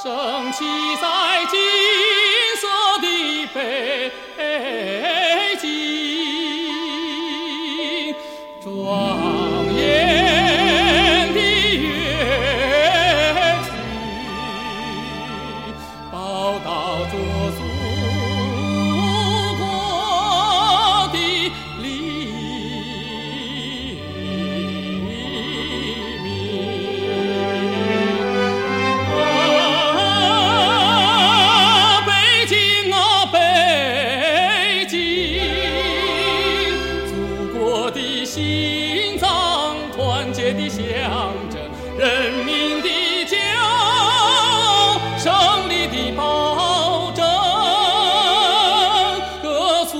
升起在金色的北京，庄严的乐曲报道着心脏，团结的象征，人民的骄傲，胜利的保证，各族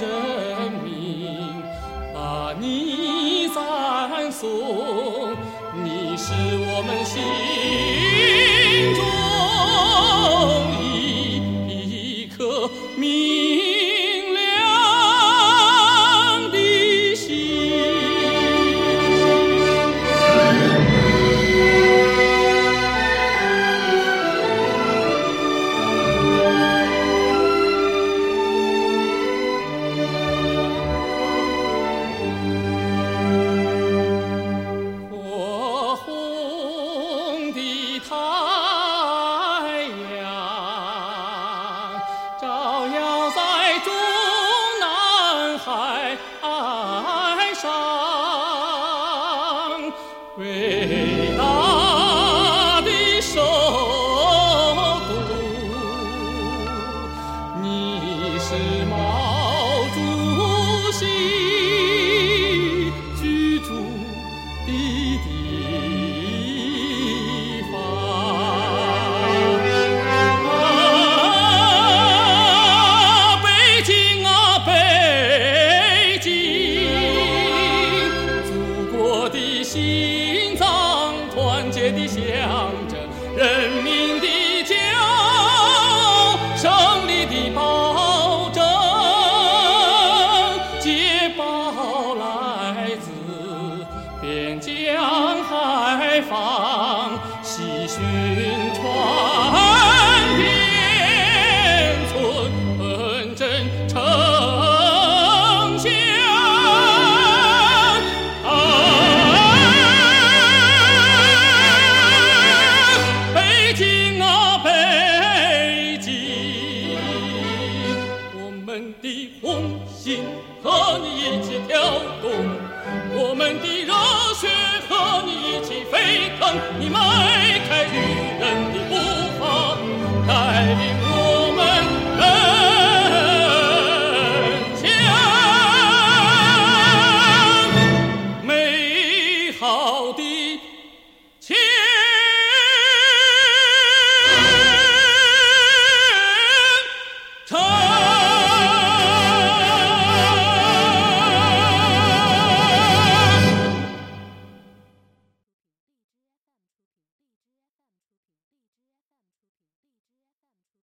人民，把你赞颂，你是我们心中伟大的首都，你是向着，人民的骄傲，胜利的保证。捷报来自边疆海防，喜讯传心和你一起跳动，我们的热血和你一起沸腾。你迈开，